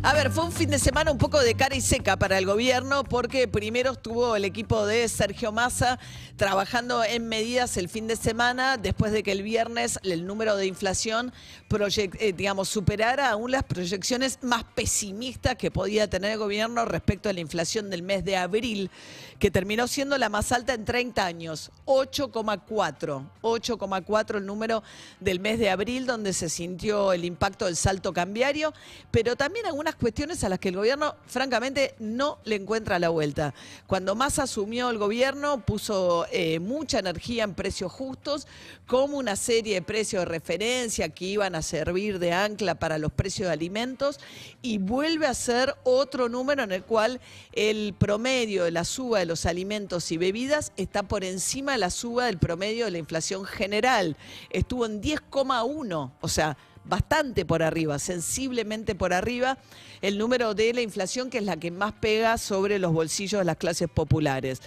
A ver, fue un fin de semana un poco de cara y seca para el gobierno porque primero estuvo el equipo de Sergio Massa trabajando en medidas el fin de semana después de que el viernes el número de inflación eh, digamos, superara aún las proyecciones más pesimistas que podía tener el gobierno respecto a la inflación del mes de abril, que terminó siendo la más alta en 30 años, 8,4. 8,4 el número del mes de abril donde se sintió el impacto del salto cambiario, pero también algunas cuestiones a las que el gobierno francamente no le encuentra la vuelta. Cuando más asumió el gobierno puso eh, mucha energía en precios justos, como una serie de precios de referencia que iban a servir de ancla para los precios de alimentos y vuelve a ser otro número en el cual el promedio de la suba de los alimentos y bebidas está por encima de la suba del promedio de la inflación general. Estuvo en 10,1, o sea, bastante por arriba, sensiblemente por arriba, el número de la inflación, que es la que más pega sobre los bolsillos de las clases populares.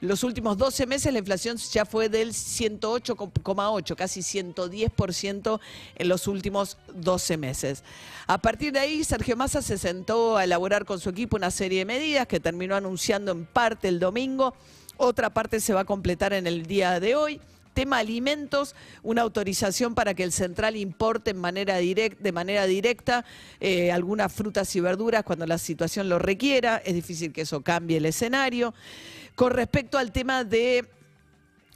Los últimos 12 meses la inflación ya fue del 108,8, casi 110% en los últimos 12 meses. A partir de ahí, Sergio Massa se sentó a elaborar con su equipo una serie de medidas que terminó anunciando en parte el domingo, otra parte se va a completar en el día de hoy. Tema alimentos, una autorización para que el central importe de manera directa eh, algunas frutas y verduras cuando la situación lo requiera. Es difícil que eso cambie el escenario. Con respecto al tema de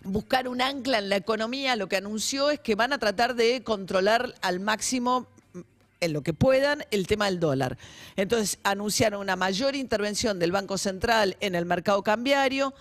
buscar un ancla en la economía, lo que anunció es que van a tratar de controlar al máximo mm, en lo que puedan el tema del dólar. Entonces anunciaron una mayor intervención del Banco Central en el mercado cambiario.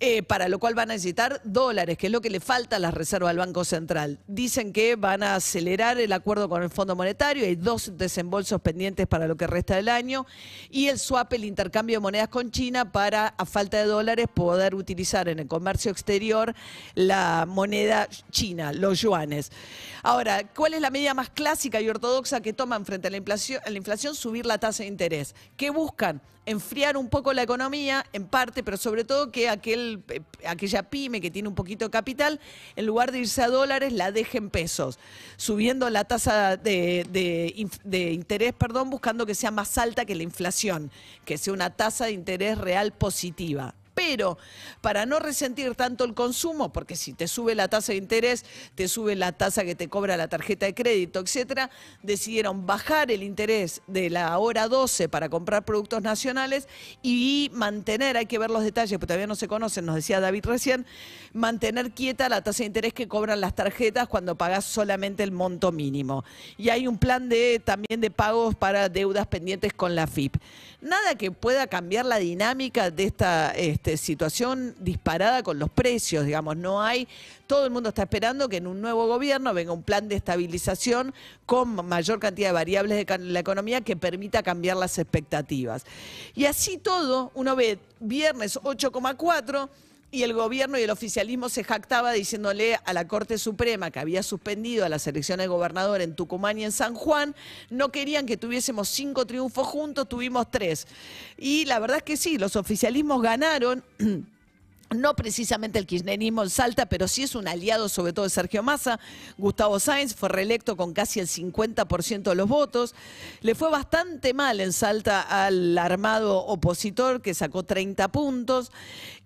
Eh, para lo cual van a necesitar dólares, que es lo que le falta a las reservas del Banco Central. Dicen que van a acelerar el acuerdo con el Fondo Monetario, hay dos desembolsos pendientes para lo que resta del año, y el swap, el intercambio de monedas con China para, a falta de dólares, poder utilizar en el comercio exterior la moneda china, los yuanes. Ahora, ¿cuál es la medida más clásica y ortodoxa que toman frente a la inflación? A la inflación subir la tasa de interés. ¿Qué buscan? enfriar un poco la economía, en parte, pero sobre todo que aquel, eh, aquella pyme que tiene un poquito de capital, en lugar de irse a dólares, la deje en pesos, subiendo la tasa de, de interés, perdón, buscando que sea más alta que la inflación, que sea una tasa de interés real positiva. Pero para no resentir tanto el consumo, porque si te sube la tasa de interés, te sube la tasa que te cobra la tarjeta de crédito, etcétera, decidieron bajar el interés de la hora 12 para comprar productos nacionales y mantener, hay que ver los detalles, porque todavía no se conocen, nos decía David recién, mantener quieta la tasa de interés que cobran las tarjetas cuando pagas solamente el monto mínimo. Y hay un plan de también de pagos para deudas pendientes con la FIP. Nada que pueda cambiar la dinámica de esta este, situación disparada con los precios, digamos, no hay, todo el mundo está esperando que en un nuevo gobierno venga un plan de estabilización con mayor cantidad de variables de la economía que permita cambiar las expectativas. Y así todo, uno ve viernes 8,4 y el gobierno y el oficialismo se jactaba diciéndole a la Corte Suprema que había suspendido a las elecciones de gobernador en Tucumán y en San Juan, no querían que tuviésemos cinco triunfos juntos, tuvimos tres. Y la verdad es que sí, los oficialismos ganaron. No precisamente el kirchnerismo en Salta, pero sí es un aliado sobre todo de Sergio Massa. Gustavo Sáenz fue reelecto con casi el 50% de los votos. Le fue bastante mal en Salta al armado opositor que sacó 30 puntos.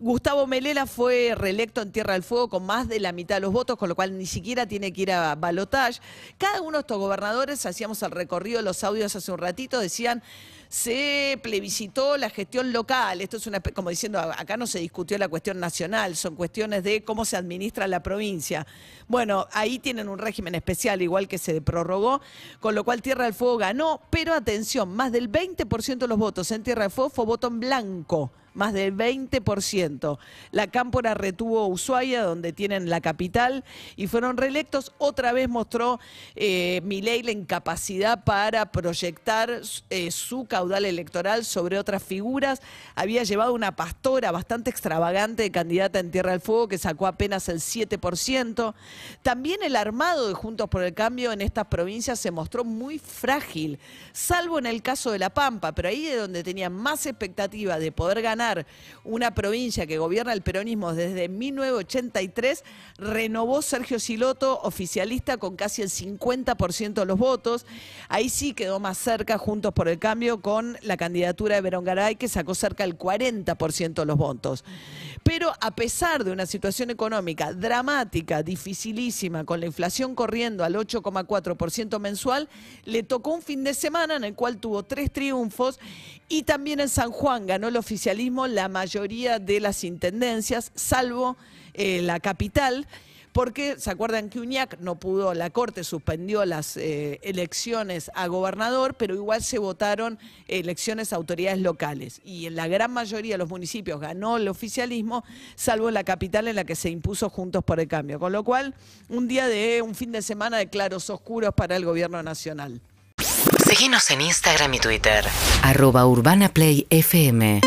Gustavo Melela fue reelecto en Tierra del Fuego con más de la mitad de los votos, con lo cual ni siquiera tiene que ir a balotage. Cada uno de estos gobernadores, hacíamos el recorrido de los audios hace un ratito, decían se plebiscitó la gestión local. Esto es una, como diciendo, acá no se discutió la cuestión nacional, son cuestiones de cómo se administra la provincia. Bueno, ahí tienen un régimen especial, igual que se prorrogó, con lo cual Tierra del Fuego ganó, pero atención, más del 20% de los votos en Tierra del Fuego fue voto en blanco más del 20%. La Cámpora retuvo Ushuaia, donde tienen la capital, y fueron reelectos. Otra vez mostró eh, Milei la incapacidad para proyectar eh, su caudal electoral sobre otras figuras. Había llevado una pastora bastante extravagante de candidata en Tierra del Fuego, que sacó apenas el 7%. También el armado de Juntos por el Cambio en estas provincias se mostró muy frágil, salvo en el caso de La Pampa, pero ahí de donde tenían más expectativa de poder ganar una provincia que gobierna el peronismo desde 1983, renovó Sergio Siloto, oficialista, con casi el 50% de los votos. Ahí sí quedó más cerca, Juntos por el Cambio, con la candidatura de Verón Garay, que sacó cerca del 40% de los votos. Pero a pesar de una situación económica dramática, dificilísima, con la inflación corriendo al 8,4% mensual, le tocó un fin de semana en el cual tuvo tres triunfos y también en San Juan ganó el oficialismo la mayoría de las intendencias, salvo eh, la capital porque se acuerdan que Uñac no pudo, la Corte suspendió las eh, elecciones a gobernador, pero igual se votaron elecciones a autoridades locales. Y en la gran mayoría de los municipios ganó el oficialismo, salvo la capital en la que se impuso Juntos por el Cambio. Con lo cual, un día de un fin de semana de claros oscuros para el gobierno nacional. Síguenos en Instagram y Twitter. Arroba Urbana Play FM.